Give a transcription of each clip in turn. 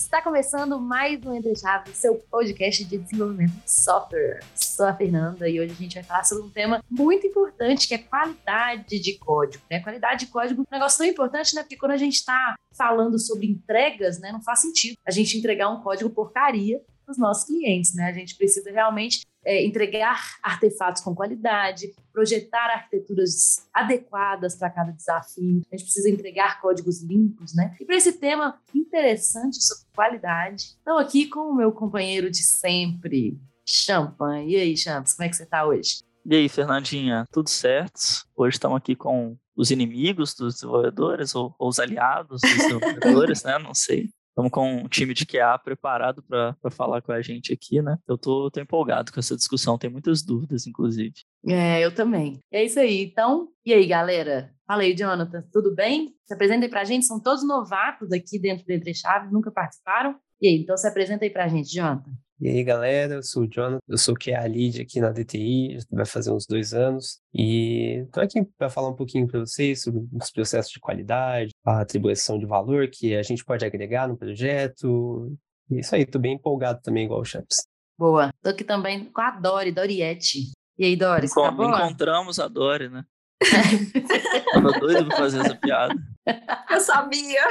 Está começando mais um Entre Chaves, seu podcast de desenvolvimento de software. Sou a Fernanda e hoje a gente vai falar sobre um tema muito importante que é qualidade de código. Né? Qualidade de código é um negócio tão importante, né? Porque quando a gente está falando sobre entregas, né, não faz sentido a gente entregar um código porcaria para os nossos clientes, né? A gente precisa realmente é, entregar artefatos com qualidade, projetar arquiteturas adequadas para cada desafio. A gente precisa entregar códigos limpos, né? E para esse tema interessante sobre qualidade, estou aqui com o meu companheiro de sempre, Champan. E aí, Champs, como é que você está hoje? E aí, Fernandinha, tudo certo? Hoje estamos aqui com os inimigos dos desenvolvedores ou, ou os aliados dos desenvolvedores, né? Não sei. Estamos com um time de QA preparado para falar com a gente aqui, né? Eu tô, tô empolgado com essa discussão, tem muitas dúvidas, inclusive. É, eu também. É isso aí. Então, e aí, galera? Fala aí, Jonathan, tudo bem? Se apresentem para a gente, são todos novatos aqui dentro do Entre Chaves, nunca participaram. E aí, então se apresenta aí para a gente, Jonathan. E aí, galera, eu sou o Jonathan, eu sou QA Lead aqui na DTI, vai fazer uns dois anos, e estou aqui para falar um pouquinho para vocês sobre os processos de qualidade, a atribuição de valor que a gente pode agregar no projeto, e isso aí, estou bem empolgado também, igual o Champs. Boa, estou aqui também com a Dori, Doriette. E aí, Dori, Encont tá boa? Encontramos a Dori, né? Tava doido pra fazer essa piada. Eu sabia.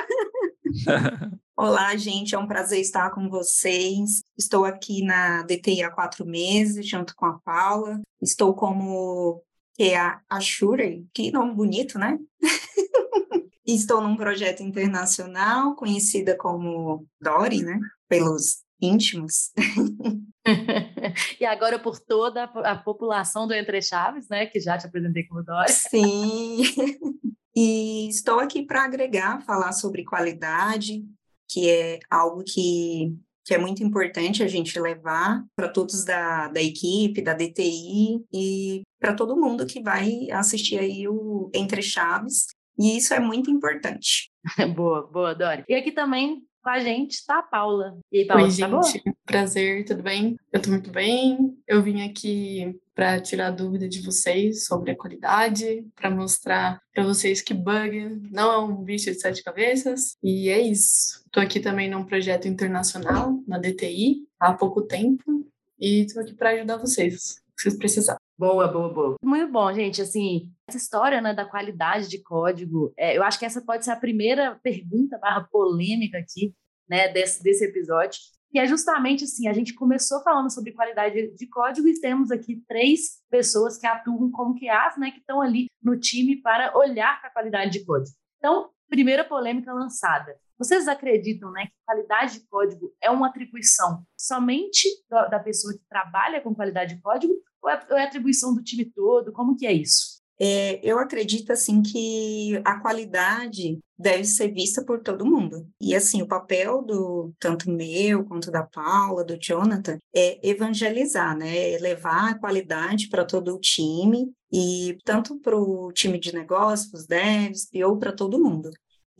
Olá, gente, é um prazer estar com vocês. Estou aqui na DTI há quatro meses, junto com a Paula. Estou como que é a Ashure, que nome bonito, né? Estou num projeto internacional conhecida como Dori, né? Pelos íntimos. e agora por toda a população do Entre Chaves, né? Que já te apresentei como Dori. Sim. E estou aqui para agregar, falar sobre qualidade, que é algo que, que é muito importante a gente levar para todos da, da equipe, da DTI e para todo mundo que vai assistir aí o Entre Chaves. E isso é muito importante. boa, boa, Dori. E aqui também com a gente está a Paula. E aí, Paula, Oi, tá gente. Boa? Prazer, tudo bem? Eu estou muito bem. Eu vim aqui para tirar dúvida de vocês sobre a qualidade, para mostrar para vocês que bug não é um bicho de sete cabeças. E é isso. Estou aqui também num projeto internacional, na DTI, há pouco tempo, e estou aqui para ajudar vocês, se vocês precisarem. Boa, boa, boa. Muito bom, gente. Assim, essa história né, da qualidade de código, é, eu acho que essa pode ser a primeira pergunta barra polêmica aqui, né, desse, desse episódio que é justamente assim, a gente começou falando sobre qualidade de código e temos aqui três pessoas que atuam como QAs, né, que estão ali no time para olhar para a qualidade de código. Então, primeira polêmica lançada. Vocês acreditam, né, que qualidade de código é uma atribuição somente da pessoa que trabalha com qualidade de código ou é, é atribuição do time todo? Como que é isso? É, eu acredito assim que a qualidade deve ser vista por todo mundo. E assim, o papel do tanto meu quanto da Paula, do Jonathan, é evangelizar, né? É levar a qualidade para todo o time e tanto para o time de negócios, os devs, ou para todo mundo.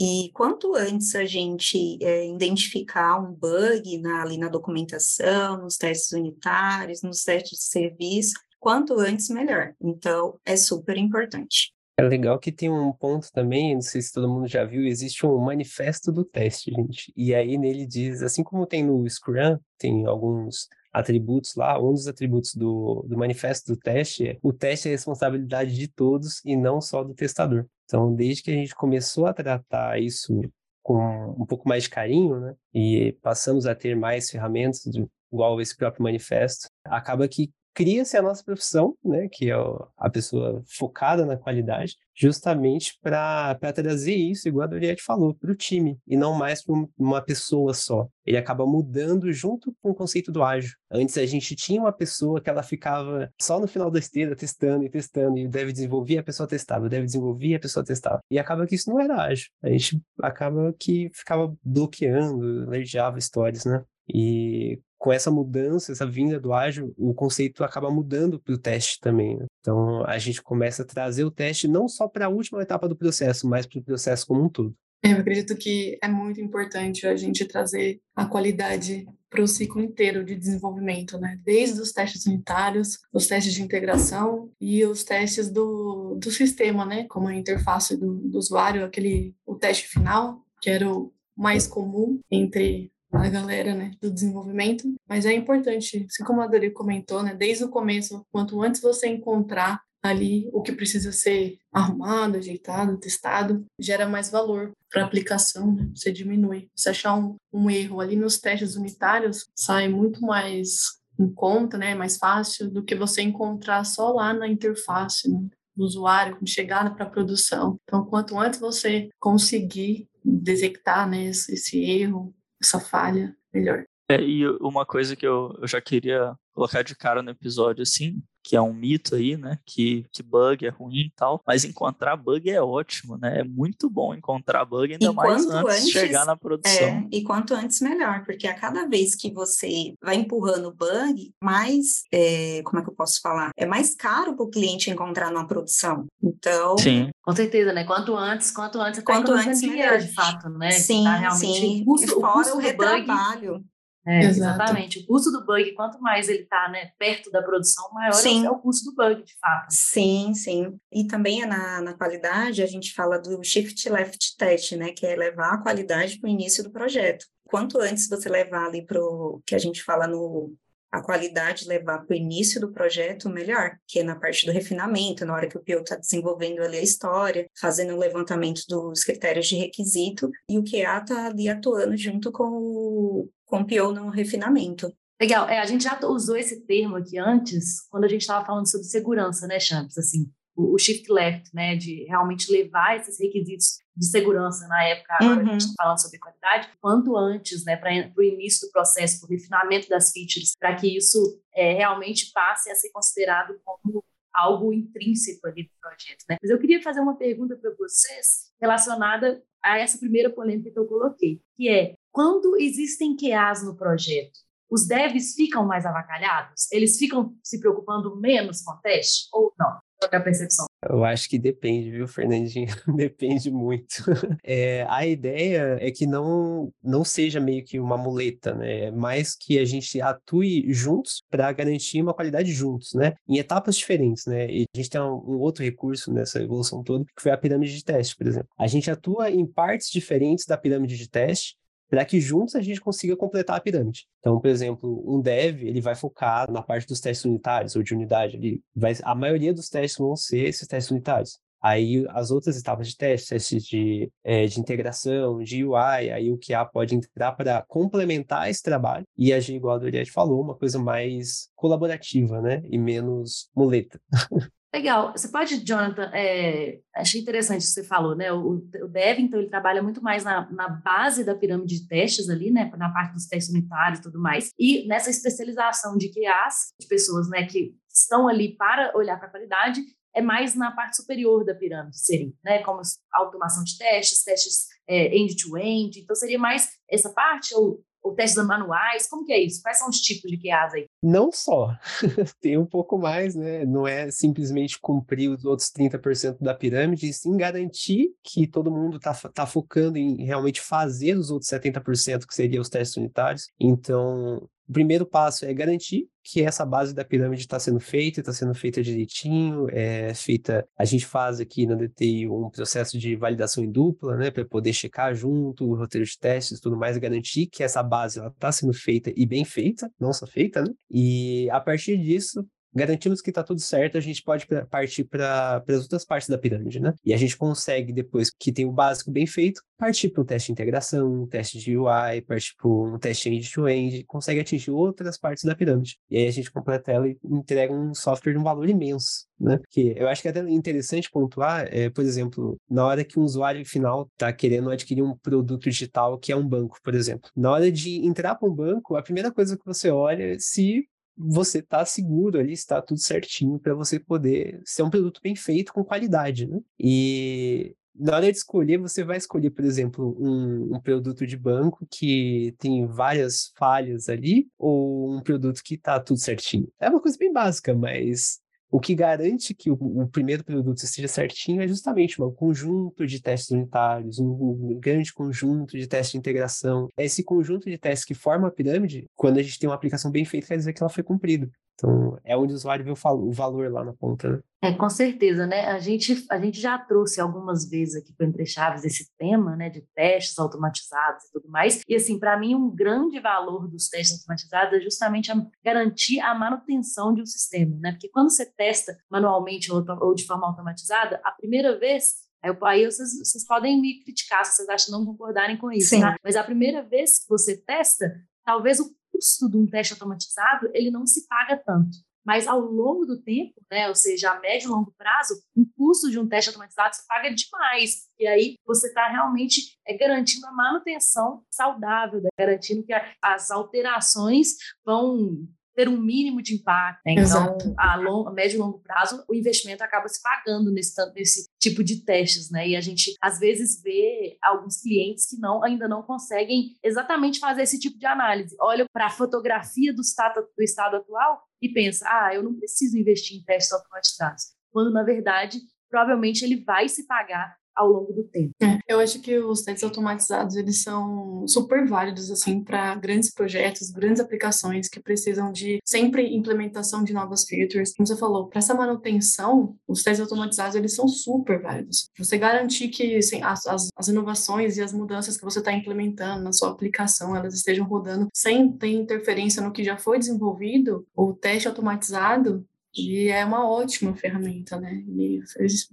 E quanto antes a gente é, identificar um bug na, ali na documentação, nos testes unitários, nos testes de serviço, quanto antes, melhor. Então, é super importante. É legal que tem um ponto também, não sei se todo mundo já viu, existe um manifesto do teste, gente. E aí nele diz, assim como tem no Scrum, tem alguns atributos lá, um dos atributos do, do manifesto do teste é o teste é responsabilidade de todos e não só do testador. Então, desde que a gente começou a tratar isso com um pouco mais de carinho, né, e passamos a ter mais ferramentas, igual esse próprio manifesto, acaba que cria-se a nossa profissão, né, que é a pessoa focada na qualidade, justamente para trazer isso, igual a Doriette falou, para o time, e não mais para uma pessoa só. Ele acaba mudando junto com o conceito do ágil. Antes a gente tinha uma pessoa que ela ficava só no final da esteira testando e testando, e deve desenvolver, a pessoa testava, deve desenvolver, a pessoa testava. E acaba que isso não era ágil. A gente acaba que ficava bloqueando, alergiava histórias, né? E com essa mudança, essa vinda do ágil, o conceito acaba mudando para o teste também. Né? Então, a gente começa a trazer o teste não só para a última etapa do processo, mas para o processo como um todo. Eu acredito que é muito importante a gente trazer a qualidade para o ciclo inteiro de desenvolvimento, né? Desde os testes unitários, os testes de integração e os testes do, do sistema, né? Como a interface do, do usuário, aquele o teste final, que era o mais comum entre a galera né, do desenvolvimento, mas é importante, assim como a Dori comentou, né, desde o começo, quanto antes você encontrar ali o que precisa ser arrumado, ajeitado, testado, gera mais valor para a aplicação, né? você diminui. Se achar um, um erro ali nos testes unitários, sai muito mais em conta, né, mais fácil do que você encontrar só lá na interface né, do usuário, quando chegar para a produção. Então, quanto antes você conseguir detectar né, esse, esse erro, essa falha, melhor. É, e uma coisa que eu, eu já queria colocar de cara no episódio, assim, que é um mito aí, né? Que, que bug é ruim e tal, mas encontrar bug é ótimo, né? É muito bom encontrar bug, ainda mais antes, antes de chegar na produção. É, e quanto antes, melhor, porque a cada vez que você vai empurrando bug, mais, é, como é que eu posso falar? É mais caro para o cliente encontrar numa produção. Então. Sim. Com certeza, né? Quanto antes, quanto antes, quanto antes dinheiro, melhor. de fato, né? Sim, tá realmente sim. O custo, Fora o, custo o retrabalho. Bug, é, exatamente. O custo do bug, quanto mais ele está né, perto da produção, maior sim. é o custo do bug, de fato. Sim, sim. E também na, na qualidade, a gente fala do shift left test, né, que é levar a qualidade para o início do projeto. Quanto antes você levar ali para o que a gente fala no a qualidade levar para o início do projeto, melhor, que é na parte do refinamento, na hora que o PO está desenvolvendo ali a história, fazendo o levantamento dos critérios de requisito, e o QA está ali atuando junto com o, com o PO no refinamento. Legal, é, a gente já usou esse termo aqui antes, quando a gente estava falando sobre segurança, né, Champs? Assim, o, shift left, né, de realmente levar esses requisitos de segurança na época, agora uhum. a gente está falando sobre qualidade, quanto antes, né, para o início do processo, para o refinamento das features, para que isso é, realmente passe a ser considerado como algo intrínseco ali do projeto, né? Mas eu queria fazer uma pergunta para vocês relacionada a essa primeira polêmica que eu coloquei, que é quando existem QAs no projeto, os devs ficam mais avacalhados? Eles ficam se preocupando menos com o teste ou não? É a percepção? Eu acho que depende, viu, Fernandinho? depende muito. É, a ideia é que não, não seja meio que uma muleta, né? É mais que a gente atue juntos para garantir uma qualidade juntos, né? Em etapas diferentes, né? E a gente tem um, um, outro recurso nessa evolução toda, que foi a pirâmide de teste, por exemplo. A gente atua em partes diferentes da pirâmide de teste para que juntos a gente consiga completar a pirâmide. Então, por exemplo, um dev, ele vai focar na parte dos testes unitários ou de unidade. Ele vai, a maioria dos testes vão ser esses testes unitários. Aí as outras etapas de teste, testes de, é, de integração, de UI, aí o QA pode entrar para complementar esse trabalho e agir, igual a Doriette falou, uma coisa mais colaborativa, né? E menos muleta. Legal. Você pode, Jonathan, é, achei interessante o que você falou, né? O, o Dev, então, ele trabalha muito mais na, na base da pirâmide de testes ali, né? Na parte dos testes unitários e tudo mais. E nessa especialização de QAs, de pessoas, né, que estão ali para olhar para a qualidade, é mais na parte superior da pirâmide, seria, né? Como automação de testes, testes é, end-to-end. -end. Então, seria mais essa parte ou ou testes manuais? Como que é isso? Quais são os tipos de QAs aí? Não só. Tem um pouco mais, né? Não é simplesmente cumprir os outros 30% da pirâmide, e sim garantir que todo mundo está tá focando em realmente fazer os outros 70%, que seriam os testes unitários. Então, o primeiro passo é garantir que essa base da pirâmide está sendo feita, está sendo feita direitinho, é feita. A gente faz aqui na DTI um processo de validação em dupla, né, para poder checar junto o roteiro de testes, tudo mais, garantir que essa base está sendo feita e bem feita, não só feita, né? E a partir disso, garantimos que está tudo certo, a gente pode partir para as outras partes da pirâmide, né? E a gente consegue, depois que tem o básico bem feito, partir para um teste de integração, um teste de UI, partir para um teste end-to-end, consegue atingir outras partes da pirâmide. E aí a gente completa ela e entrega um software de um valor imenso, né? Que eu acho que é até interessante pontuar, é, por exemplo, na hora que um usuário final está querendo adquirir um produto digital que é um banco, por exemplo. Na hora de entrar para um banco, a primeira coisa que você olha é se você tá seguro ali, está tudo certinho para você poder ser um produto bem feito com qualidade, né? E na hora de escolher, você vai escolher, por exemplo, um, um, produto de banco que tem várias falhas ali, ou um produto que está tudo certinho. É uma coisa bem básica, mas o que garante que o, o, primeiro produto esteja certinho é justamente um conjunto de testes unitários, um, um, grande conjunto de testes de integração. É esse conjunto de testes que forma a pirâmide, quando a gente tem uma aplicação bem feita, quer dizer que ela foi cumprida. Então, é onde o usuário vê o valor lá na ponta, né? É, com certeza, né? A gente, a gente já trouxe algumas vezes aqui para Entre Chaves esse tema, né, de testes automatizados e tudo mais. E, assim, para mim, um grande valor dos testes automatizados é justamente a, garantir a manutenção de um sistema, né? Porque quando você testa manualmente ou, ou de forma automatizada, a primeira vez Aí, aí vocês, vocês, podem me criticar se vocês acham não concordarem com isso, Sim. Tá? Mas a primeira vez que você testa, talvez o custo de um teste automatizado ele não se paga tanto. Mas ao longo do tempo, né, ou seja, a médio e longo prazo, o custo de um teste automatizado se paga demais. E aí você está realmente é, garantindo a manutenção saudável, né, garantindo que as alterações vão ter um mínimo de impacto. Né? Então, a, long, a médio e longo prazo, o investimento acaba se pagando nesse, nesse tipo de testes, né? E a gente, às vezes, vê alguns clientes que não ainda não conseguem exatamente fazer esse tipo de análise. Olha para a fotografia do estado, do estado atual e pensa, ah, eu não preciso investir em testes automatizados. Quando, na verdade, provavelmente ele vai se pagar ao longo do tempo. É, eu acho que os testes automatizados eles são super válidos assim para grandes projetos, grandes aplicações que precisam de sempre implementação de novas features. Como você falou, para essa manutenção, os testes automatizados eles são super válidos. Você garantir que assim, as, as, as inovações e as mudanças que você está implementando na sua aplicação elas estejam rodando sem ter interferência no que já foi desenvolvido, o teste automatizado e é uma ótima ferramenta, né? Ele,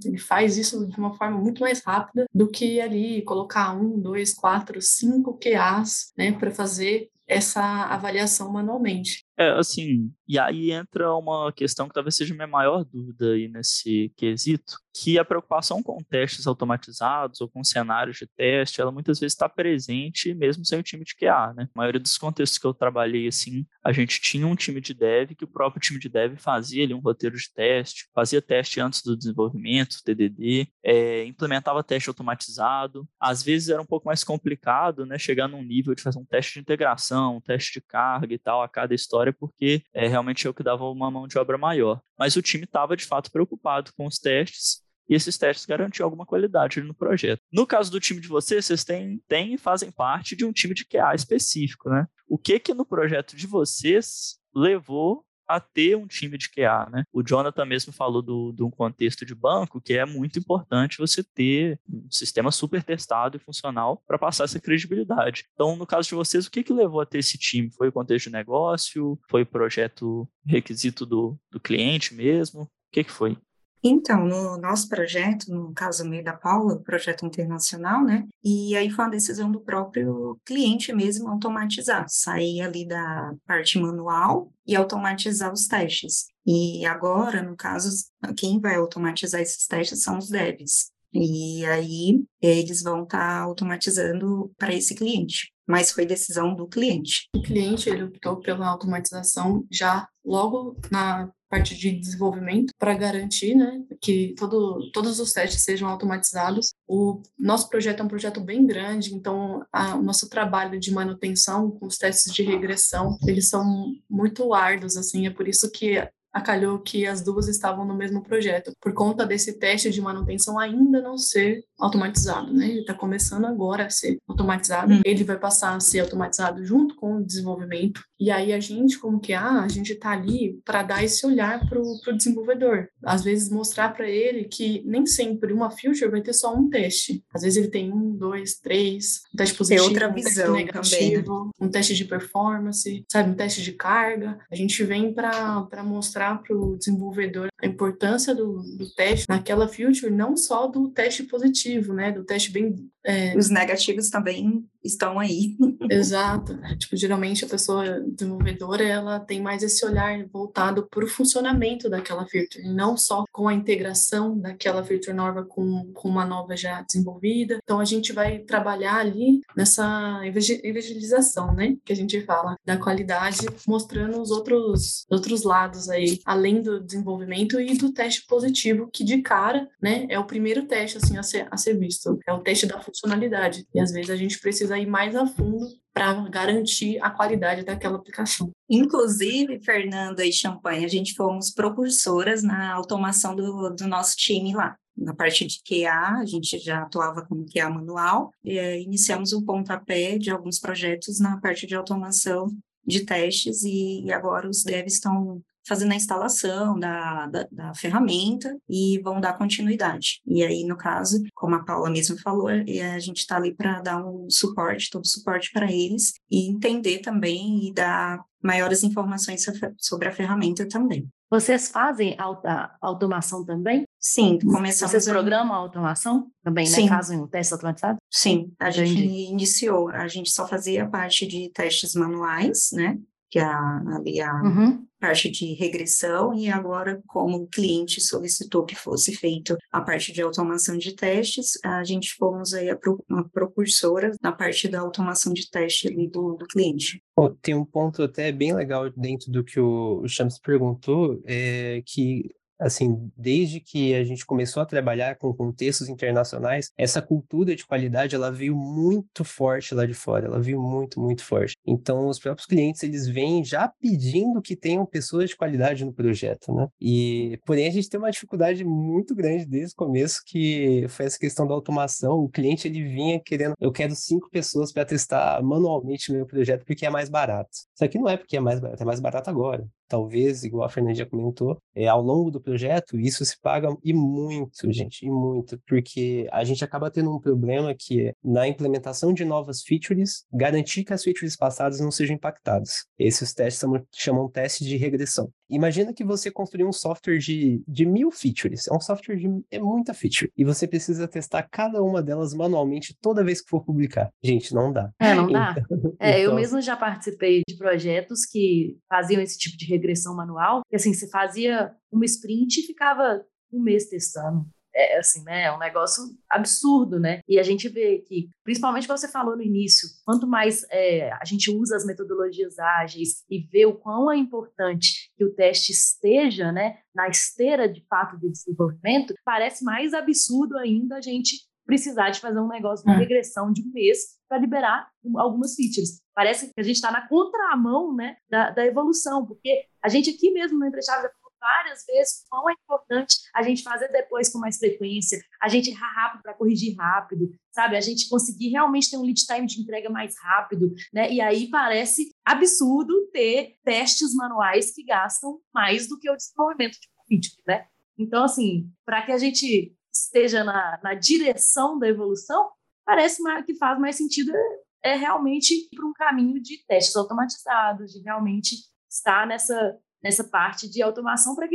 ele faz isso de uma forma muito mais rápida do que ali colocar um, dois, quatro, cinco QAs, né, para fazer essa avaliação manualmente. É, assim, e aí entra uma questão que talvez seja minha maior dúvida aí nesse quesito, que a preocupação com testes automatizados ou com cenários de teste, ela muitas vezes está presente mesmo sem o time de QA, né? A maioria dos contextos que eu trabalhei, assim, a gente tinha um time de dev que o próprio time de dev fazia ali um roteiro de teste, fazia teste antes do desenvolvimento, TDD, é, implementava teste automatizado. Às vezes era um pouco mais complicado, né? Chegar num nível de fazer um teste de integração, um teste de carga e tal a cada história porque é, realmente o que dava uma mão de obra maior. Mas o time estava, de fato, preocupado com os testes e esses testes garantiam alguma qualidade no projeto. No caso do time de vocês, vocês têm, têm e fazem parte de um time de QA específico, né? O que que no projeto de vocês levou a ter um time de QA, né? O Jonathan mesmo falou do, de um contexto de banco que é muito importante você ter um sistema super testado e funcional para passar essa credibilidade. Então, no caso de vocês, o que, que levou a ter esse time? Foi o contexto de negócio? Foi o projeto requisito do, do cliente mesmo? O que, que foi? Então, no nosso projeto, no caso meio da Paula, projeto internacional, né? E aí foi uma decisão do próprio cliente mesmo automatizar, sair ali da parte manual e automatizar os testes. E agora, no caso, quem vai automatizar esses testes são os devs. E aí eles vão estar tá automatizando para esse cliente mas foi decisão do cliente. O cliente ele optou pela automatização já logo na parte de desenvolvimento para garantir né, que todo, todos os testes sejam automatizados. O nosso projeto é um projeto bem grande, então a, o nosso trabalho de manutenção com os testes de regressão, eles são muito árduos, assim, é por isso que acalhou que as duas estavam no mesmo projeto, por conta desse teste de manutenção ainda não ser automatizado, né? Ele está começando agora a ser automatizado. Hum. Ele vai passar a ser automatizado junto com o desenvolvimento. E aí a gente, como que ah, a gente está ali para dar esse olhar para o desenvolvedor. Às vezes mostrar para ele que nem sempre uma feature vai ter só um teste. Às vezes ele tem um, dois, três, um teste positivo, outra visão um teste negativo, também, né? um teste de performance, sabe, um teste de carga. A gente vem para mostrar para o desenvolvedor a importância do, do teste naquela feature, não só do teste positivo, né, do teste bem é... Os negativos também estão aí. Exato. Tipo, geralmente a pessoa desenvolvedora, ela tem mais esse olhar voltado para o funcionamento daquela feature, não só com a integração daquela feature nova com, com uma nova já desenvolvida. Então, a gente vai trabalhar ali nessa evangelização, né? Que a gente fala, da qualidade, mostrando os outros, outros lados aí, além do desenvolvimento e do teste positivo, que de cara, né, é o primeiro teste, assim, a ser, a ser visto. É o teste da funcionalidade. E às vezes a gente precisa ir mais a fundo para garantir a qualidade daquela aplicação. Inclusive, Fernanda e Champagne, a gente fomos propulsoras na automação do, do nosso time lá. Na parte de QA, a gente já atuava como QA manual, e é, iniciamos um pontapé de alguns projetos na parte de automação de testes, e agora os devs estão fazendo a instalação da, da, da, ferramenta e vão dar continuidade. E aí, no caso, como a Paula mesmo falou, é, a gente está ali para dar um suporte, todo suporte para eles e entender também e dar maiores informações sobre a ferramenta também. Vocês fazem auto automação também? Sim, começamos. Vocês programam a automação também, né? Sim. Fazem um teste automatizado? Sim, a Entendi. gente iniciou, a gente só fazia a parte de testes manuais, né? Que é a, ali a, uhum parte de regressão e agora, como o cliente solicitou que fosse feito a parte de automação de testes, a gente fomos aí a, pro, propulsora na parte da automação de teste do, do cliente. Bom, tem um ponto até bem legal dentro do que o, o perguntou, é que assim, desde que a gente começou a trabalhar com contextos internacionais, essa cultura de qualidade, ela veio muito forte lá de fora, ela veio muito, muito forte. Então, os próprios clientes, eles vêm já pedindo que tenham pessoas de qualidade no projeto, né? E, porém, a gente tem uma dificuldade muito grande desde o começo, que foi essa questão da automação. O cliente, ele vinha querendo, eu quero cinco pessoas para testar manualmente meu projeto, porque é mais barato. Isso aqui não é porque é mais barato, é mais barato agora talvez, igual a Fernanda já comentou, é, ao longo do projeto, isso se paga e muito, gente, e muito, porque a gente acaba tendo um problema que é, na implementação de novas features, garantir que as features passadas não sejam impactadas. Esses testes chamam, chamam teste de regressão. Imagina que você construiu um software de, de mil features, é um software de é muita feature, e você precisa testar cada uma delas manualmente toda vez que for publicar. Gente, não dá. É, não dá. Então, é, eu então mesmo já participei de projetos que faziam esse tipo de regressão manual, que assim, você fazia uma sprint e ficava um mês testando. É assim, né? É um negócio absurdo, né? E a gente vê que, principalmente você falou no início, quanto mais é, a gente usa as metodologias ágeis e vê o quão é importante que o teste esteja, né, na esteira de fato de desenvolvimento, parece mais absurdo ainda a gente precisar de fazer um negócio de uma regressão de um mês para liberar algumas features. Parece que a gente está na contramão né, da, da, evolução, porque a gente aqui mesmo no Entrechave já falou várias vezes quão é importante a gente fazer depois com mais frequência, a gente errar rápido para corrigir rápido, sabe? A gente conseguir realmente ter um lead time de entrega mais rápido, né? E aí parece absurdo ter testes manuais que gastam mais do que o desenvolvimento de feature, né? Então, assim, para que a gente esteja na, na direção da evolução, parece que faz mais sentido é, é realmente ir para um caminho de testes automatizados, de realmente estar nessa, nessa parte de automação para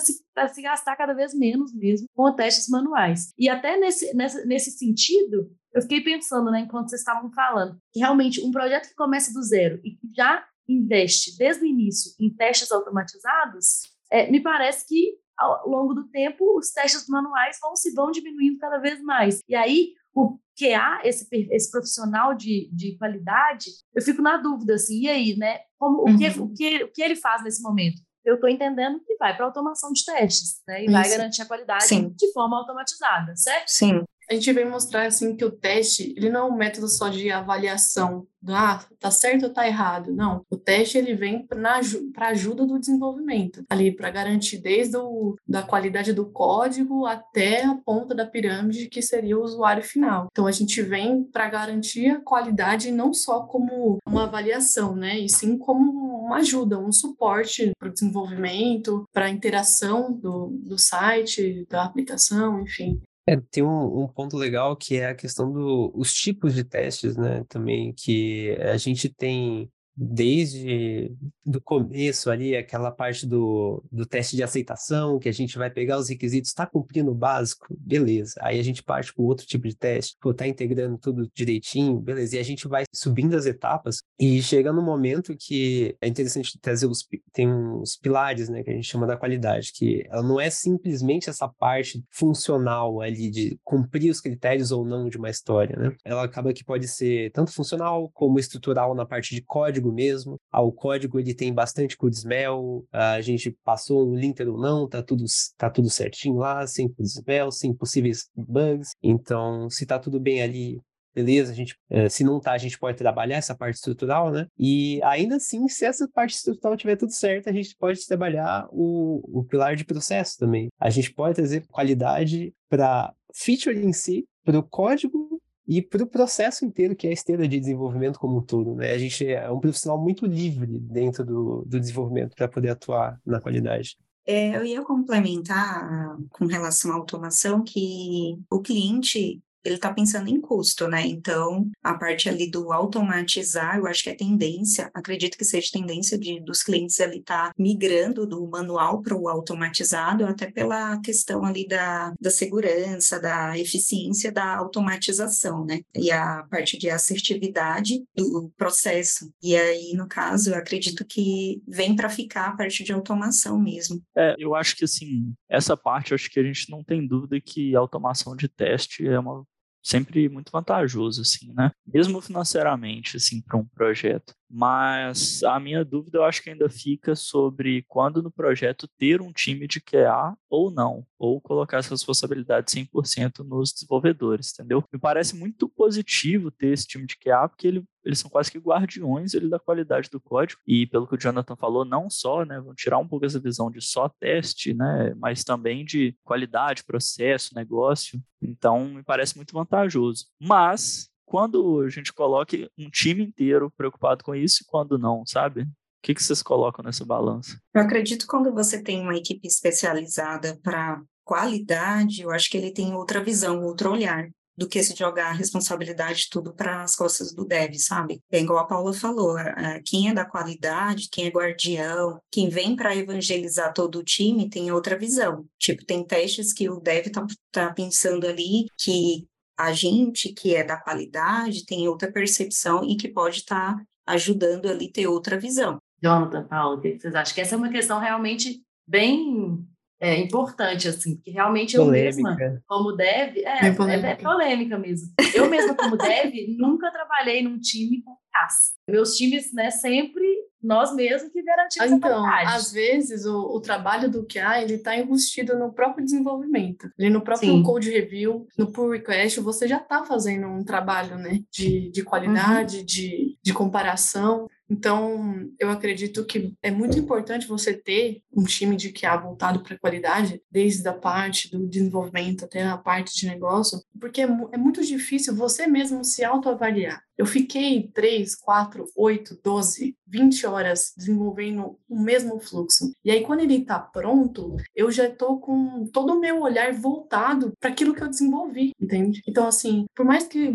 se, se gastar cada vez menos mesmo com testes manuais. E até nesse, nessa, nesse sentido, eu fiquei pensando, né, enquanto vocês estavam falando, que realmente um projeto que começa do zero e que já investe desde o início em testes automatizados, é, me parece que ao longo do tempo, os testes manuais vão se vão diminuindo cada vez mais. E aí, o QA, esse, esse profissional de, de qualidade, eu fico na dúvida, assim, e aí, né? Como, uhum. o, que, o, que, o que ele faz nesse momento? Eu estou entendendo que vai para automação de testes, né? E Isso. vai garantir a qualidade Sim. de forma automatizada, certo? Sim. A gente vem mostrar assim que o teste, ele não é um método só de avaliação ah, tá certo ou tá errado. Não, o teste ele vem para ajuda do desenvolvimento, ali para garantir desde o, da qualidade do código até a ponta da pirâmide que seria o usuário final. Então a gente vem para garantir a qualidade não só como uma avaliação, né, e sim como uma ajuda, um suporte para o desenvolvimento, para a interação do, do site, da aplicação, enfim. É, tem um, um, ponto legal que é a questão dos do, tipos de testes, né? Também que a gente tem desde do começo ali, aquela parte do, do teste de aceitação, que a gente vai pegar os requisitos, está cumprindo o básico, beleza. Aí a gente parte para outro tipo de teste, pô, tá integrando tudo direitinho, beleza. E a gente vai subindo as etapas e chega no momento que é interessante trazer os, tem uns pilares, né, que a gente chama da qualidade, que ela não é simplesmente essa parte funcional ali de cumprir os critérios ou não de uma história, né? Ela acaba que pode ser tanto funcional como estrutural na parte de código código mesmo. Ah, o código ele tem bastante CodeSmell, ah, a gente passou um linter ou não, tá tudo, tá tudo certinho lá, sem CodeSmell, sem possíveis bugs. Então, se tá tudo bem ali, beleza, a gente, eh, se não tá, a gente pode trabalhar essa parte estrutural, né? E ainda assim, se essa parte estrutural tiver tudo certo, a gente pode trabalhar o, o pilar de processo também. A gente pode trazer qualidade para feature em si, para o código e para o processo inteiro que é a esteira de desenvolvimento como um todo. Né? A gente é um profissional muito livre dentro do, do desenvolvimento para poder atuar na qualidade. É, eu ia complementar com relação à automação que o cliente ele está pensando em custo, né? Então, a parte ali do automatizar, eu acho que é tendência, acredito que seja tendência de, dos clientes ali estar tá migrando do manual para o automatizado, até pela questão ali da, da segurança, da eficiência da automatização, né? E a parte de assertividade do processo. E aí, no caso, eu acredito que vem para ficar a parte de automação mesmo. É, eu acho que assim, essa parte, acho que a gente não tem dúvida que automação de teste é uma sempre muito vantajoso, assim, né? Mesmo financeiramente, assim, para um projeto. Mas a minha dúvida eu acho que ainda fica sobre quando no projeto ter um time de QA ou não, ou colocar essa responsabilidade 100% nos desenvolvedores, entendeu? Me parece muito positivo ter esse time de QA, porque ele, eles são quase que guardiões ele, da qualidade do código, e pelo que o Jonathan falou, não só, né, vão tirar um pouco essa visão de só teste, né, mas também de qualidade, processo, negócio, então me parece muito vantajoso. Mas quando a gente coloca um time inteiro preocupado com isso e quando não, sabe? O que, que vocês colocam nessa balança? Eu acredito quando você tem uma equipe especializada para qualidade, eu acho que ele tem outra visão, outro olhar do que se jogar a responsabilidade tudo para as costas do dev, sabe? É igual a Paula falou, quem é da qualidade, quem é guardião, quem vem para evangelizar todo o time tem outra visão. Tipo, tem testes que o dev tá, tá pensando ali que a gente que é da qualidade tem outra percepção e que pode estar tá ajudando ali ter outra visão. Jonathan, Paulo, o que vocês acham? Que essa é uma questão realmente bem é, importante, assim, que realmente eu mesma, como dev, é, é, polêmica. é, é polêmica mesmo. Eu mesma, como dev, nunca trabalhei num time com CAS. Meus times, né, sempre nós mesmos que garantimos então, a qualidade. às vezes o, o trabalho do QA ele está investido no próprio desenvolvimento, ali no próprio Sim. code review, no pull request, você já está fazendo um trabalho, né, de, de qualidade, uhum. de, de comparação. Então, eu acredito que é muito importante você ter um time de QA voltado para a qualidade, desde a parte do desenvolvimento até a parte de negócio, porque é, é muito difícil você mesmo se autoavaliar. Eu fiquei 3, 4, 8, 12, 20 horas desenvolvendo o mesmo fluxo. E aí, quando ele está pronto, eu já estou com todo o meu olhar voltado para aquilo que eu desenvolvi, entende? Então, assim, por mais que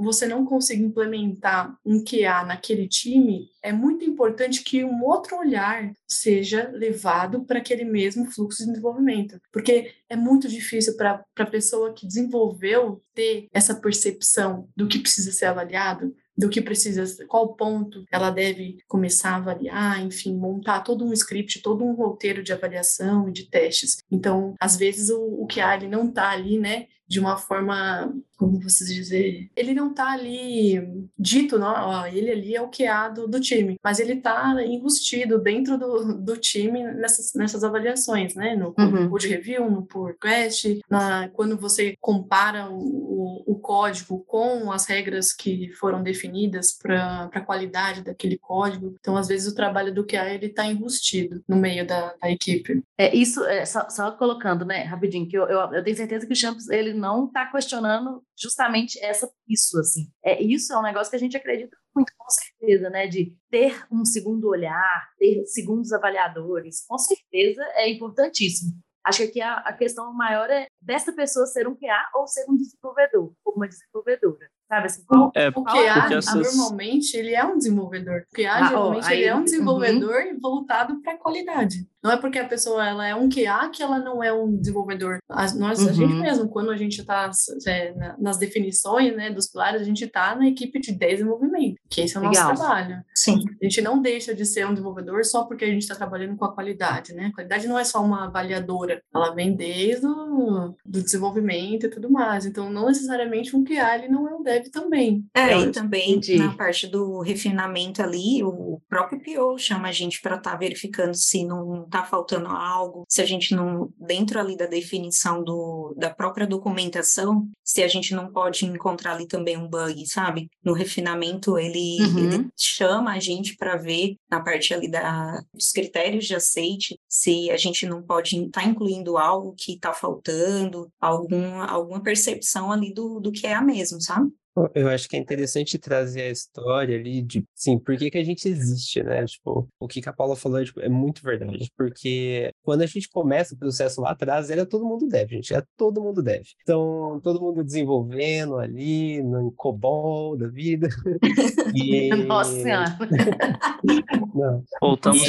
você não consiga implementar um QA naquele time, é muito importante que um outro olhar seja levado para aquele mesmo fluxo de desenvolvimento, porque é muito difícil para a pessoa que desenvolveu ter essa percepção do que precisa ser avaliado, do que precisa, qual ponto ela deve começar a avaliar, enfim, montar todo um script, todo um roteiro de avaliação e de testes. Então, às vezes o, o QA ele não está ali, né, de uma forma, como vocês dizer, ele não tá ali dito, não, ó, ele ali é o QA do, do time, mas ele tá enrustido dentro do, do time nessas, nessas avaliações, né? No uhum. review, no pull request, na, quando você compara o, o, código com as regras que foram definidas para a qualidade daquele código. Então, às vezes, o trabalho do QA ele tá enrustido no meio da, da equipe. É, isso, é, só, só colocando, né, rapidinho, que eu, eu, eu tenho certeza que o Champs, ele não está questionando justamente essa isso assim. É isso é um negócio que a gente acredita muito com certeza, né, de ter um segundo olhar, ter segundos avaliadores, com certeza é importantíssimo. Acho que aqui a, a questão maior é dessa pessoa ser um QA ou ser um desenvolvedor, ou uma desenvolvedora. Sabe assim, qual, é, o QA, essas... normalmente, ele é um desenvolvedor. O QA, ah, geralmente, oh, ele é um desenvolvedor uhum. voltado para a qualidade. Não é porque a pessoa ela é um QA que ela não é um desenvolvedor. A, nós, uhum. a gente uhum. mesmo, quando a gente está é, nas definições né, dos pilares, a gente está na equipe de desenvolvimento, que esse é o Legal. nosso trabalho. Sim. A gente não deixa de ser um desenvolvedor só porque a gente está trabalhando com a qualidade. Né? A qualidade não é só uma avaliadora, ela vem desde o do desenvolvimento e tudo mais. Então, não necessariamente um QA ele não é um dev também. É, e também entendi. na parte do refinamento ali, o próprio PO chama a gente para estar tá verificando se não está faltando algo, se a gente não, dentro ali da definição do, da própria documentação, se a gente não pode encontrar ali também um bug, sabe? No refinamento, ele, uhum. ele chama a gente para ver na parte ali da, dos critérios de aceite, se a gente não pode estar tá incluindo algo que está faltando, algum, alguma percepção ali do, do que é a mesmo, sabe? Eu acho que é interessante trazer a história ali de, sim, por que, que a gente existe, né? Tipo, o que, que a Paula falou tipo, é muito verdade, porque quando a gente começa o processo lá atrás, era todo mundo deve, gente, era todo mundo deve. Então, todo mundo desenvolvendo ali, no COBOL da vida. E... Nossa Senhora! Não. Voltamos.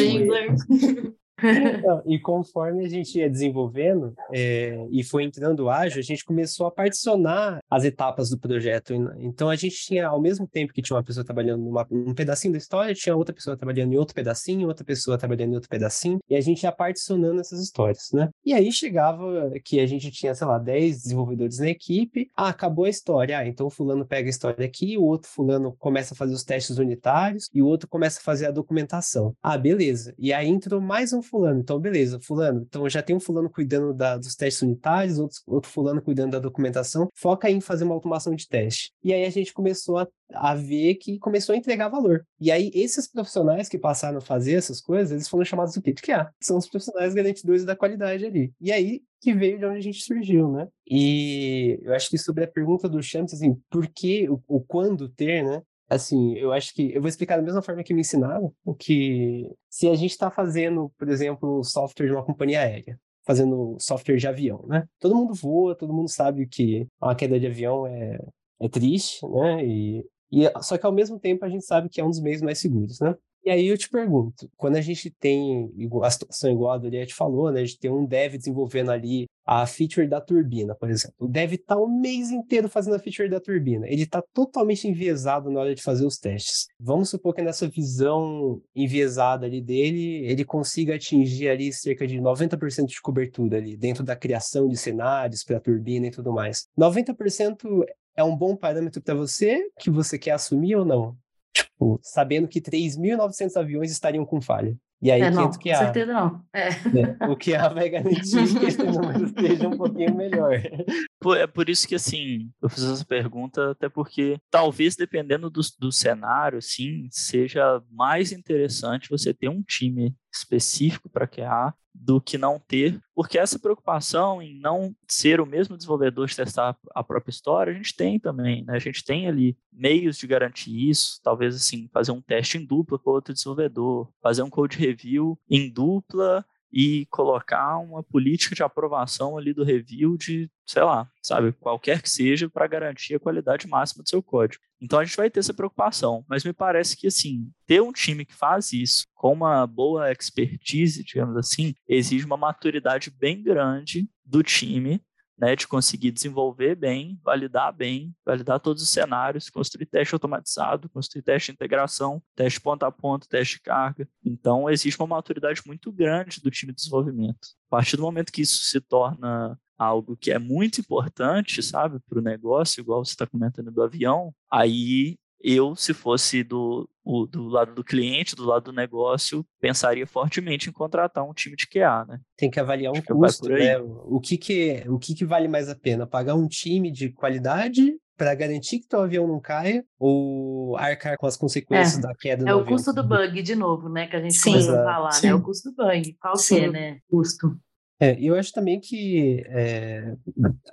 Então, e conforme a gente ia desenvolvendo é, e foi entrando ágil, a gente começou a particionar as etapas do projeto. Então a gente tinha, ao mesmo tempo que tinha uma pessoa trabalhando numa, um pedacinho da história, tinha outra pessoa trabalhando em outro pedacinho, outra pessoa trabalhando em outro pedacinho, e a gente ia particionando essas histórias, né? E aí chegava que a gente tinha, sei lá, 10 desenvolvedores na equipe, ah, acabou a história, ah, então o fulano pega a história aqui, o outro fulano começa a fazer os testes unitários e o outro começa a fazer a documentação. Ah, beleza. E aí entrou mais um fulano. Então, beleza, fulano. Então já tem um fulano cuidando da, dos testes unitários, outro, fulano cuidando da documentação. Foca em fazer uma automação de teste. E aí a gente começou a, a ver que começou a entregar valor. E aí esses profissionais que passaram a fazer essas coisas, eles foram chamados do quê? De. São os profissionais garantidores da qualidade ali. E aí que veio de onde a gente surgiu, né? E eu acho que sobre a pergunta do Champs, assim, por que, o, o quando ter, né? Assim, eu acho que eu vou explicar da mesma forma que me ensinaram, que se a gente está fazendo, por exemplo, software de uma companhia aérea, fazendo software de avião, né? Todo mundo voa, todo mundo sabe que uma queda de avião é, é triste, né? E, e só que ao mesmo tempo a gente sabe que é um dos meios mais seguros, né? E aí eu te pergunto, quando a gente tem a situação igual a Doriette falou, né? A gente tem um dev desenvolvendo ali a feature da turbina, por exemplo. O dev está o mês inteiro fazendo a feature da turbina. Ele está totalmente enviesado na hora de fazer os testes. Vamos supor que nessa visão enviesada ali dele, ele consiga atingir ali cerca de 90% de cobertura ali, dentro da criação de cenários para a turbina e tudo mais. 90% é um bom parâmetro para você, que você quer assumir ou não? Tipo, sabendo que 3.900 aviões estariam com falha. E aí é, não, que a, com certeza não. É. É, o que a vai garantir que esse número esteja um pouquinho melhor. É por isso que, assim, eu fiz essa pergunta, até porque talvez, dependendo do, do cenário, sim, seja mais interessante você ter um time específico para QA do que não ter, porque essa preocupação em não ser o mesmo desenvolvedor de testar a própria história, a gente tem também, né? A gente tem ali meios de garantir isso, talvez assim, fazer um teste em dupla com outro desenvolvedor, fazer um code review em dupla e colocar uma política de aprovação ali do review de, sei lá, sabe, qualquer que seja, para garantir a qualidade máxima do seu código. Então a gente vai ter essa preocupação, mas me parece que assim, ter um time que faz isso com uma boa expertise, digamos assim, exige uma maturidade bem grande do time né, de conseguir desenvolver bem, validar bem, validar todos os cenários, construir teste automatizado, construir teste de integração, teste ponta a ponta, teste de carga. Então, existe uma maturidade muito grande do time de desenvolvimento. A partir do momento que isso se torna algo que é muito importante, sabe, para o negócio, igual você está comentando do avião, aí eu, se fosse do, o, do lado do cliente, do lado do negócio, pensaria fortemente em contratar um time de QA, né? Tem que avaliar um custo, né? O que que, o que que vale mais a pena? Pagar um time de qualidade para garantir que teu avião não caia ou arcar com as consequências é, da queda do É o custo do bug, de novo, né? Que a gente Sim. começou a falar, Sim. né? O custo do bug. Qual que é, né? Custo. É, eu acho também que, é,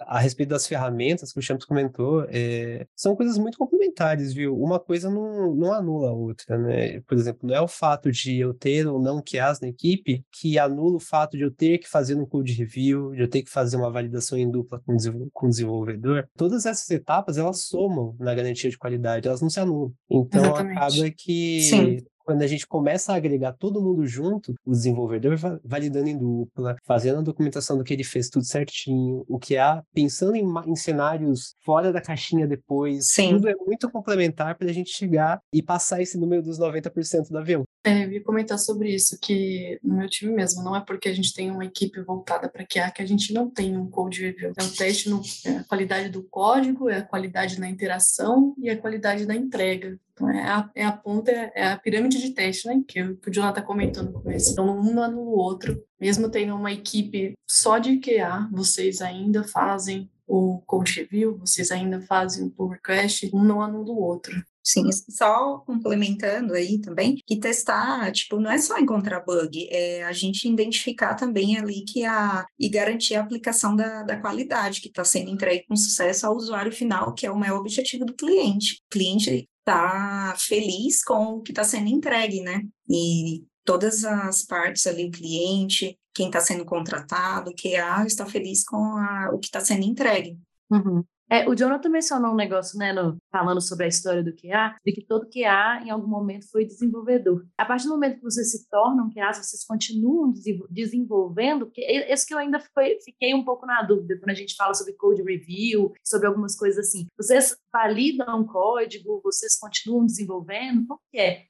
a respeito das ferramentas que o Champs comentou, é, são coisas muito complementares, viu? Uma coisa não, não anula a outra, né? Por exemplo, não é o fato de eu ter ou não QAs na equipe que anula o fato de eu ter que fazer um code review, de eu ter que fazer uma validação em dupla com, com o desenvolvedor. Todas essas etapas, elas somam na garantia de qualidade, elas não se anulam. Então, Exatamente. acaba que Sim quando a gente começa a agregar todo mundo junto, o desenvolvedor validando em dupla, fazendo a documentação do que ele fez tudo certinho, o que há, pensando em, em cenários fora da caixinha depois, Sim. tudo é muito complementar para a gente chegar e passar esse número dos 90% do avião. É, eu ia comentar sobre isso, que no meu time mesmo, não é porque a gente tem uma equipe voltada para QA que a gente não tem um code review. É o teste no, é a qualidade do código, é a qualidade na interação e a qualidade da entrega. Então, é a, é a ponta, é a pirâmide de teste, né? Que, que o Jonathan comentou no começo. Então, um anula o outro. Mesmo tendo uma equipe só de QA, vocês ainda fazem o code review, vocês ainda fazem o pull request, um não anula o outro. Sim, só complementando aí também, que testar, tipo, não é só encontrar bug, é a gente identificar também ali que a e garantir a aplicação da, da qualidade que está sendo entregue com sucesso ao usuário final, que é o maior objetivo do cliente. O cliente está feliz com o que está sendo entregue, né? E todas as partes ali, o cliente, quem está sendo contratado, o QA, está feliz com a, o que está sendo entregue. Uhum. É, o Jonathan mencionou um negócio, né, no, falando sobre a história do QA, de que todo QA, em algum momento, foi desenvolvedor. A partir do momento que vocês se tornam QA, vocês continuam desenvolvendo, porque esse que eu ainda foi, fiquei um pouco na dúvida, quando a gente fala sobre code review, sobre algumas coisas assim. Vocês validam o código, vocês continuam desenvolvendo, como que é?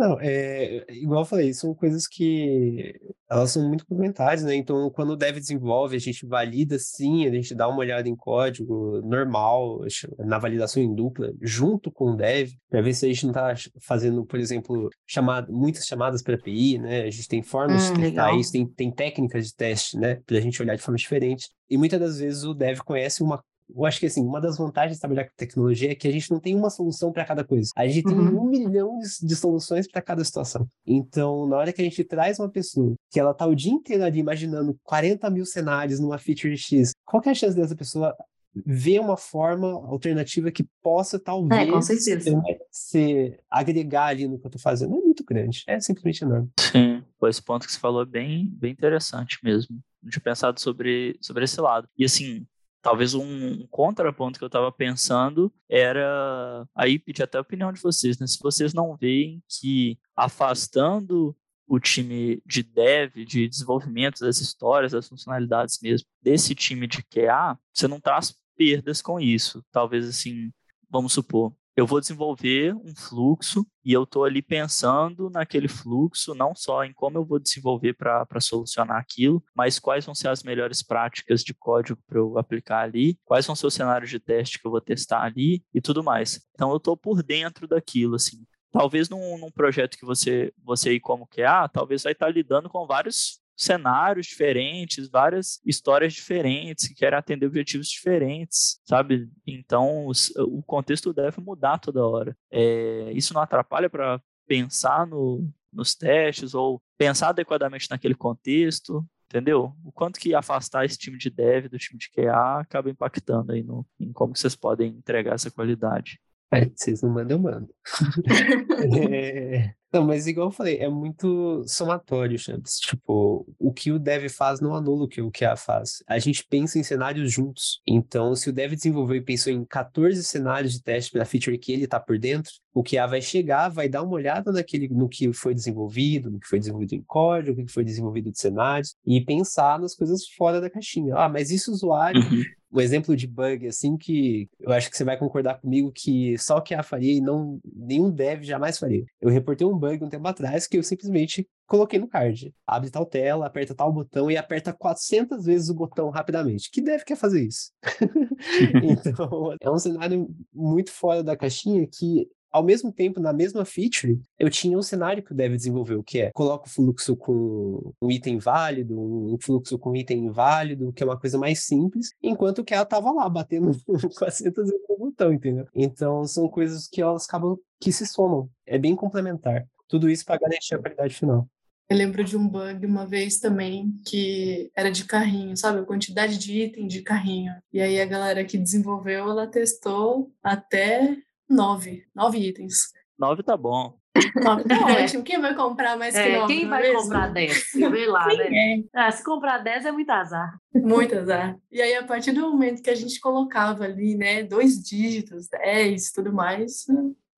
Não, é igual eu falei, são coisas que elas são muito complementares, né? Então, quando o dev desenvolve, a gente valida sim, a gente dá uma olhada em código normal, na validação em dupla, junto com o dev, para ver se a gente não está fazendo, por exemplo, chamada, muitas chamadas para API, né? A gente tem formas hum, de testar legal. isso, tem, tem técnicas de teste, né? Para a gente olhar de forma diferente. E muitas das vezes o dev conhece uma eu acho que assim, uma das vantagens de trabalhar com tecnologia é que a gente não tem uma solução para cada coisa. A gente tem uhum. um milhão de, de soluções para cada situação. Então, na hora que a gente traz uma pessoa que ela tá o dia inteiro ali imaginando 40 mil cenários numa feature X, qual que é a chance dessa pessoa ver uma forma alternativa que possa talvez é, com certeza. se agregar ali no que eu estou fazendo é muito grande, é simplesmente enorme. Sim, esse ponto que você falou é bem, bem interessante mesmo. Não tinha pensado sobre, sobre esse lado. E assim, Talvez um contraponto que eu estava pensando era aí pedir até a opinião de vocês, né? Se vocês não veem que afastando o time de dev, de desenvolvimento das histórias, das funcionalidades mesmo, desse time de QA, você não traz perdas com isso. Talvez assim, vamos supor, eu vou desenvolver um fluxo e eu estou ali pensando naquele fluxo, não só em como eu vou desenvolver para solucionar aquilo, mas quais vão ser as melhores práticas de código para eu aplicar ali, quais vão ser os cenários de teste que eu vou testar ali e tudo mais. Então eu estou por dentro daquilo, assim. Talvez num, num projeto que você, você ir como QA, talvez vai estar lidando com vários cenários diferentes, várias histórias diferentes, que querem atender objetivos diferentes, sabe? Então, o contexto deve mudar toda hora. É, isso não atrapalha para pensar no, nos testes ou pensar adequadamente naquele contexto, entendeu? O quanto que afastar esse time de dev do time de QA acaba impactando aí no, em como vocês podem entregar essa qualidade. É, vocês não mandam, eu mando. é, não, mas igual eu falei, é muito somatório, Champs. Tipo, o que o dev faz não anula o que o QA faz. A gente pensa em cenários juntos. Então, se o dev desenvolveu e pensou em 14 cenários de teste para feature que ele está por dentro, o QA vai chegar, vai dar uma olhada naquele, no que foi desenvolvido, no que foi desenvolvido em código, no que foi desenvolvido de cenários, e pensar nas coisas fora da caixinha. Ah, mas esse usuário uhum um exemplo de bug, assim, que eu acho que você vai concordar comigo que só o que a faria e não nenhum dev jamais faria. Eu reportei um bug um tempo atrás que eu simplesmente coloquei no card. Abre tal tela, aperta tal botão e aperta 400 vezes o botão rapidamente. Que deve quer fazer isso? então, é um cenário muito fora da caixinha que ao mesmo tempo, na mesma feature, eu tinha um cenário que o dev desenvolveu, que é coloca o fluxo com um item válido, um fluxo com um item inválido, que é uma coisa mais simples, enquanto que ela estava lá batendo 400 vezes no botão, entendeu? Então, são coisas que elas acabam que se somam. É bem complementar. Tudo isso para garantir a qualidade final. Eu lembro de um bug uma vez também que era de carrinho, sabe? A quantidade de item de carrinho. E aí a galera que desenvolveu, ela testou até nove. Nove itens. Nove tá bom. Nove tá ótimo. Quem vai comprar mais é, que nove? Quem vai mesmo? comprar dez? Vê lá, quem né? É? Ah, se comprar dez é muito azar. Muito azar. E aí, a partir do momento que a gente colocava ali, né, dois dígitos, dez tudo mais,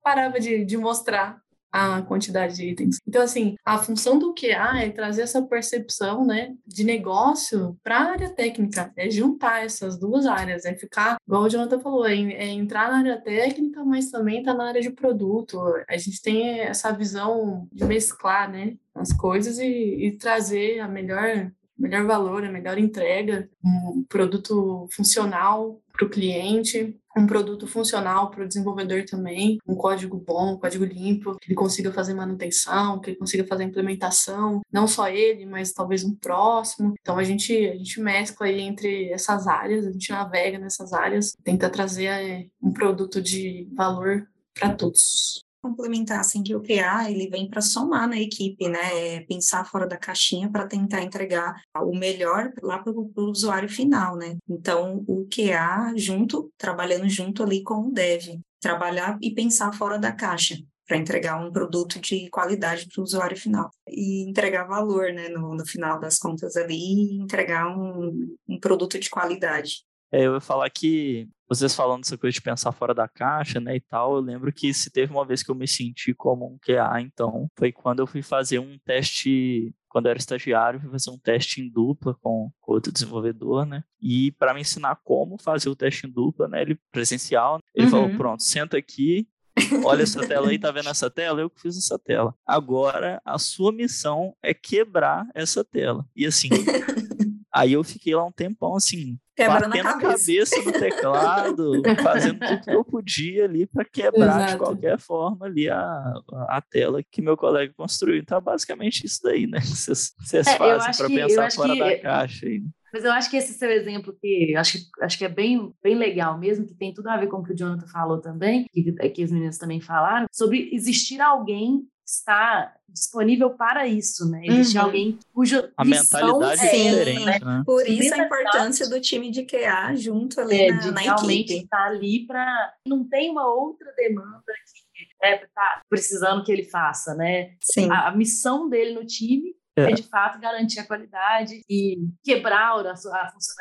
parava de, de mostrar a quantidade de itens. Então, assim, a função do QA é trazer essa percepção, né, de negócio para a área técnica, é juntar essas duas áreas, é ficar, igual o Jonathan falou, é, é entrar na área técnica, mas também tá na área de produto. A gente tem essa visão de mesclar, né, as coisas e, e trazer a melhor melhor valor, a melhor entrega, um produto funcional para o cliente, um produto funcional para o desenvolvedor também, um código bom, um código limpo, que ele consiga fazer manutenção, que ele consiga fazer implementação, não só ele, mas talvez um próximo. Então a gente a gente mescla aí entre essas áreas, a gente navega nessas áreas, tenta trazer é, um produto de valor para todos complementar assim que o QA ele vem para somar na equipe, né? É pensar fora da caixinha para tentar entregar o melhor lá para o usuário final, né? Então o QA junto, trabalhando junto ali com o Dev, trabalhar e pensar fora da caixa para entregar um produto de qualidade para o usuário final e entregar valor, né? No, no final das contas ali, entregar um, um produto de qualidade. É, eu ia falar que vocês falando dessa coisa de pensar fora da caixa, né, e tal, eu lembro que se teve uma vez que eu me senti como um QA, então, foi quando eu fui fazer um teste, quando eu era estagiário, fui fazer um teste em dupla com, com outro desenvolvedor, né, e para me ensinar como fazer o teste em dupla, né, ele presencial, ele uhum. falou, pronto, senta aqui, Olha essa tela aí, tá vendo essa tela? Eu que fiz essa tela. Agora, a sua missão é quebrar essa tela. E assim, aí eu fiquei lá um tempão assim, Quebra batendo a cabeça. no teclado, fazendo tudo que eu podia ali para quebrar Exato. de qualquer forma ali a, a tela que meu colega construiu. Então, é basicamente isso daí, né? Vocês, vocês é, fazem para pensar fora que... da caixa aí. Mas eu acho que esse seu exemplo que acho, acho que é bem, bem legal mesmo, que tem tudo a ver com o que o Jonathan falou também, que, que os meninos também falaram, sobre existir alguém está disponível para isso, né? Existe uhum. alguém cuja a mentalidade é diferente, né? né? Por isso a importância do time de QA junto ali é, na, de na realmente estar tá ali para não tem uma outra demanda que é, tá precisando que ele faça, né? Sim. A, a missão dele no time é. é. de fato garantir a qualidade e quebrar a, a funcionalidade.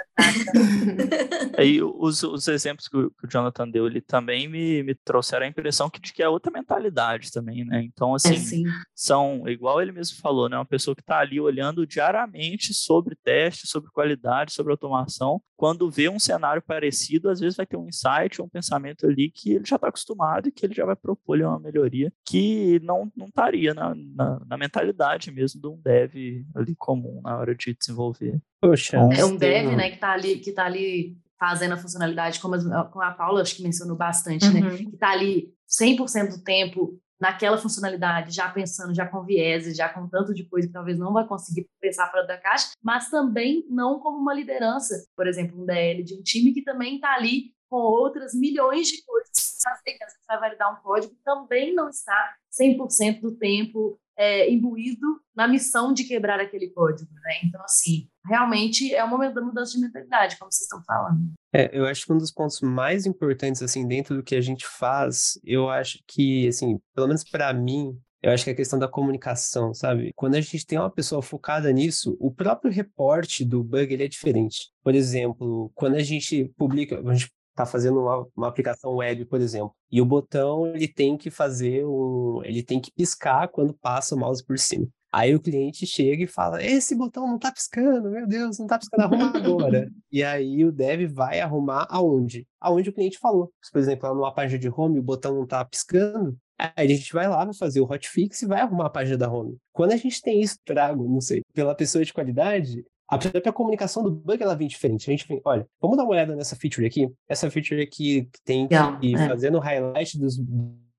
Aí os, os exemplos que o, que o, Jonathan deu, ele também me, me trouxeram a impressão que, de que é outra mentalidade também, né? Então, assim, é, são, igual ele mesmo falou, né? Uma pessoa que está ali olhando diariamente sobre teste, sobre qualidade, sobre automação. Quando vê um cenário parecido, às vezes vai ter um insight ou um pensamento ali que ele já está acostumado e que ele já vai propor uma melhoria que não, não estaria na, na, na mentalidade mesmo de um dev dev ali comum na hora de desenvolver. Poxa, então, é um dev, né, que está ali, que tá ali fazendo a funcionalidade, como a, como a Paula acho que mencionou bastante, né, uhum. né, que está ali 100% do tempo naquela funcionalidade, já pensando, já com viés, já com tanto de coisa que talvez não vai conseguir pensar fora da caixa, mas também não como uma liderança, por exemplo, um DL de um time que também está ali com outras milhões de coisas às vezes vai validar um código, também não está 100% do tempo é, imbuído na missão de quebrar aquele código, né? Então, assim, realmente é um momento da mudança de mentalidade, como vocês estão falando. É, eu acho que um dos pontos mais importantes, assim, dentro do que a gente faz, eu acho que, assim, pelo menos para mim, eu acho que é a questão da comunicação, sabe? Quando a gente tem uma pessoa focada nisso, o próprio reporte do bug ele é diferente. Por exemplo, quando a gente publica, a gente está fazendo uma, uma, aplicação web, por exemplo, e o botão ele tem que fazer um, ele tem que piscar quando passa o mouse por cima. Aí o cliente chega e fala: esse botão não está piscando, meu Deus, não está piscando, arruma agora. e aí o dev vai arrumar aonde? Aonde o cliente falou. Por exemplo, lá numa página de home o botão não está piscando, Aí a gente vai lá, vai fazer o hotfix e vai arrumar a página da home. Quando a gente tem isso trago, não sei, pela pessoa de qualidade, a própria comunicação do bug ela vem diferente. A gente vem, olha, vamos dar uma olhada nessa feature aqui. Essa feature aqui tem que ir é. fazendo o highlight dos,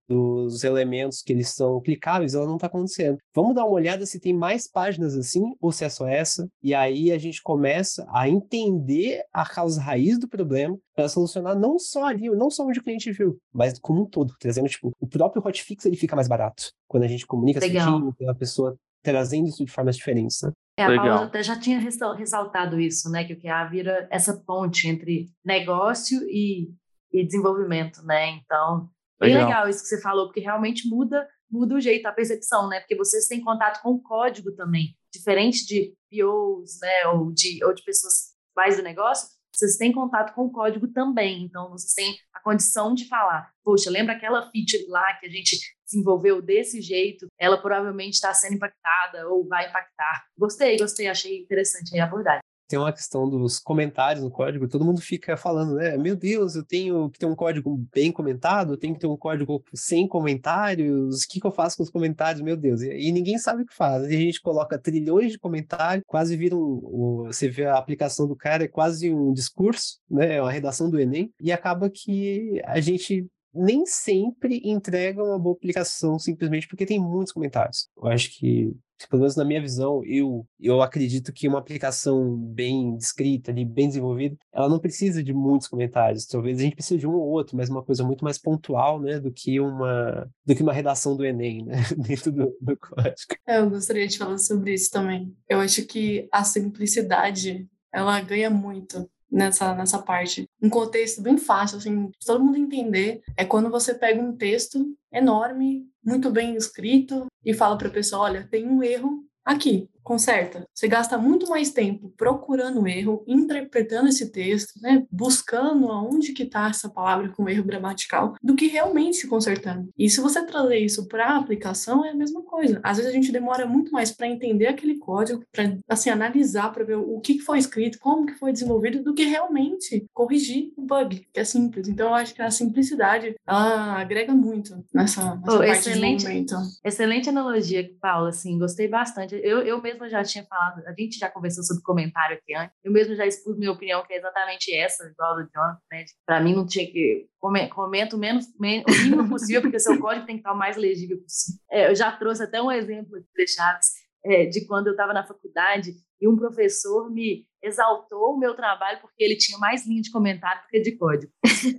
dos elementos que eles são clicáveis, ela não está acontecendo. Vamos dar uma olhada se tem mais páginas assim ou se é só essa. E aí a gente começa a entender a causa raiz do problema para solucionar não só ali, não só onde o cliente viu, mas como um todo. Trazendo, tipo, o próprio hotfix ele fica mais barato quando a gente comunica certinho, a pessoa trazendo isso de formas diferentes, né? É, a Legal. Paula até já tinha ressaltado isso, né? Que o QA vira essa ponte entre negócio e, e desenvolvimento, né? Então, bem legal. legal isso que você falou, porque realmente muda muda o jeito, a percepção, né? Porque vocês têm contato com o código também, diferente de POs, né? Ou de, ou de pessoas mais do negócio, vocês têm contato com o código também. Então, vocês têm a condição de falar, poxa, lembra aquela feature lá que a gente desenvolveu desse jeito, ela provavelmente está sendo impactada ou vai impactar. Gostei, gostei, achei interessante a abordagem tem uma questão dos comentários no código, todo mundo fica falando, né? Meu Deus, eu tenho que ter um código bem comentado, eu tenho que ter um código sem comentários, o que, que eu faço com os comentários? Meu Deus, e, e ninguém sabe o que faz. E a gente coloca trilhões de comentários, quase vira um, um, Você vê a aplicação do cara, é quase um discurso, né? É uma redação do Enem, e acaba que a gente nem sempre entrega uma boa aplicação simplesmente porque tem muitos comentários. Eu acho que pelo menos na minha visão, eu, eu acredito que uma aplicação bem descrita, ali, bem desenvolvida, ela não precisa de muitos comentários. Talvez a gente precise de um ou outro, mas uma coisa muito mais pontual, né, do que uma, do que uma redação do Enem, né, dentro do, do código. É, eu gostaria de falar sobre isso também. Eu acho que a simplicidade, ela ganha muito nessa, nessa parte. Um contexto bem fácil, assim, de todo mundo entender, é quando você pega um texto enorme, muito bem escrito, e fala para a pessoa, olha, tem um erro aqui conserta. Você gasta muito mais tempo procurando o erro, interpretando esse texto, né, buscando aonde que está essa palavra com erro gramatical, do que realmente se consertando. E se você trazer isso para a aplicação, é a mesma coisa. Às vezes a gente demora muito mais para entender aquele código, para assim analisar, para ver o que foi escrito, como que foi desenvolvido, do que realmente corrigir o bug, que é simples. Então eu acho que a simplicidade ela agrega muito nessa, nessa oh, parte excelente. Excelente analogia, Paula. Assim, gostei bastante. Eu, eu mesmo mesma já tinha falado, a gente já conversou sobre comentário aqui antes, eu mesmo já expus minha opinião, que é exatamente essa, igual do Jonathan, né? Para mim não tinha que. Comento menos, menos, o mínimo possível, porque seu código tem que estar o mais legível possível. É, eu já trouxe até um exemplo de Chaves, é, de quando eu estava na faculdade e um professor me exaltou o meu trabalho porque ele tinha mais linha de comentário do que de código.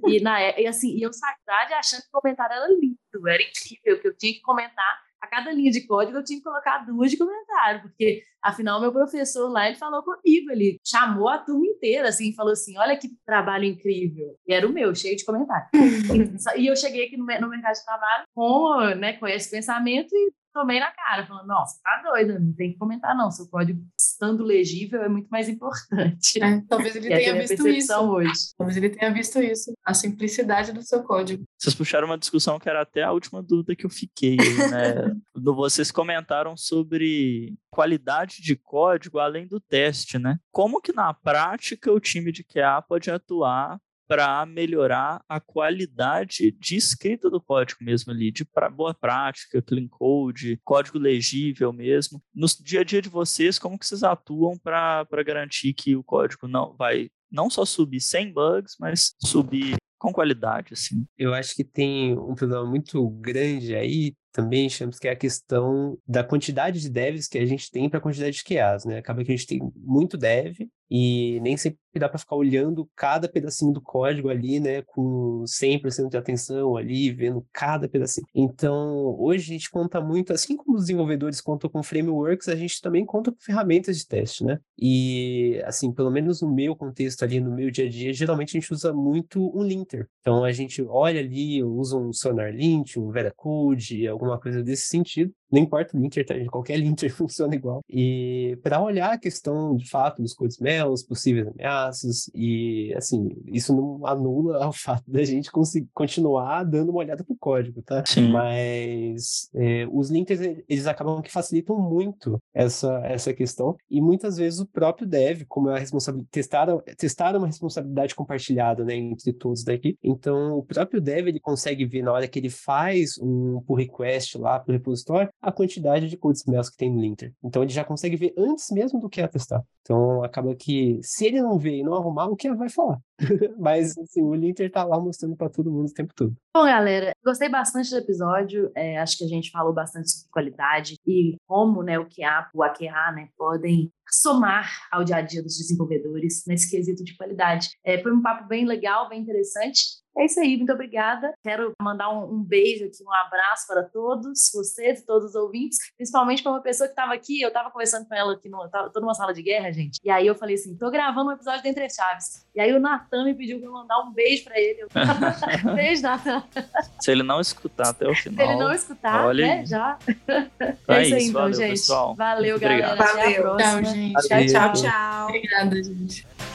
E, na, é, e assim, eu saí achando que o comentário era lindo, era incrível, que eu tinha que comentar a cada linha de código eu tinha que colocar duas de comentário, porque afinal meu professor lá ele falou comigo, ele chamou a turma inteira assim, falou assim, olha que trabalho incrível. E era o meu, cheio de comentário. e eu cheguei aqui no, no mercado de trabalho com, né, com esse pensamento e tomei na cara, falando, nossa, tá doida, não tem que comentar não, seu código estando legível é muito mais importante. É, talvez ele tenha visto isso. Hoje. Talvez ele tenha visto isso, a simplicidade do seu código. Vocês puxaram uma discussão que era até a última dúvida que eu fiquei, né? Vocês comentaram sobre qualidade de código além do teste, né? Como que na prática o time de QA pode atuar para melhorar a qualidade de escrita do código mesmo ali, de pra, boa prática, clean code, código legível mesmo. No dia a dia de vocês, como que vocês atuam para garantir que o código não vai não só subir sem bugs, mas subir com qualidade, assim? Eu acho que tem um problema muito grande aí, também chamamos que é a questão da quantidade de devs que a gente tem para a quantidade de QAs, né? Acaba que a gente tem muito dev e nem sempre dá para ficar olhando cada pedacinho do código ali, né, com 100% de atenção ali, vendo cada pedacinho. Então, hoje a gente conta muito, assim como os desenvolvedores contam com frameworks, a gente também conta com ferramentas de teste, né? E, assim, pelo menos no meu contexto ali, no meu dia a dia, geralmente a gente usa muito um linter. Então, a gente olha ali, usa um SonarLint, um VeraCode, alguma coisa desse sentido, não importa o linter, tá? qualquer linter funciona igual. E para olhar a questão, de fato, dos codes os possíveis ameaças, e assim, isso não anula o fato da gente conseguir continuar dando uma olhada pro código, tá? Sim. Mas é, os linters, eles acabam que facilitam muito essa, essa questão, e muitas vezes o próprio dev, como é a responsabilidade, testar, testar uma responsabilidade compartilhada, né, entre todos daqui, então o próprio dev, ele consegue ver na hora que ele faz um pull request lá pro repositório, a quantidade de code smells que tem no linter. Então ele já consegue ver antes mesmo do que atestar. Então acaba que se ele não ver e não arrumar, o que vai falar? Mas assim, o linter tá lá mostrando para todo mundo o tempo todo. Bom, galera, gostei bastante do episódio. É, acho que a gente falou bastante sobre qualidade e como né, o QA, o AQA, né, podem somar ao dia a dia dos desenvolvedores nesse quesito de qualidade. É, foi um papo bem legal, bem interessante. É isso aí, muito obrigada. Quero mandar um, um, beijo aqui, um abraço para todos vocês todos os ouvintes, principalmente para uma pessoa que estava aqui. Eu estava conversando com ela aqui, no, tô numa sala de guerra, gente. E aí eu falei assim: tô gravando um episódio de Entre Chaves. E aí o Natan me pediu para mandar um beijo para ele. beijo, Natan. Se ele não escutar até o final. Se ele não escutar, olha né? Já. É, é isso aí, então, valeu, gente. Pessoal. Valeu, galera. Valeu. Até a próxima. Tchau, gente. Tchau, tchau, tchau. Obrigada, gente.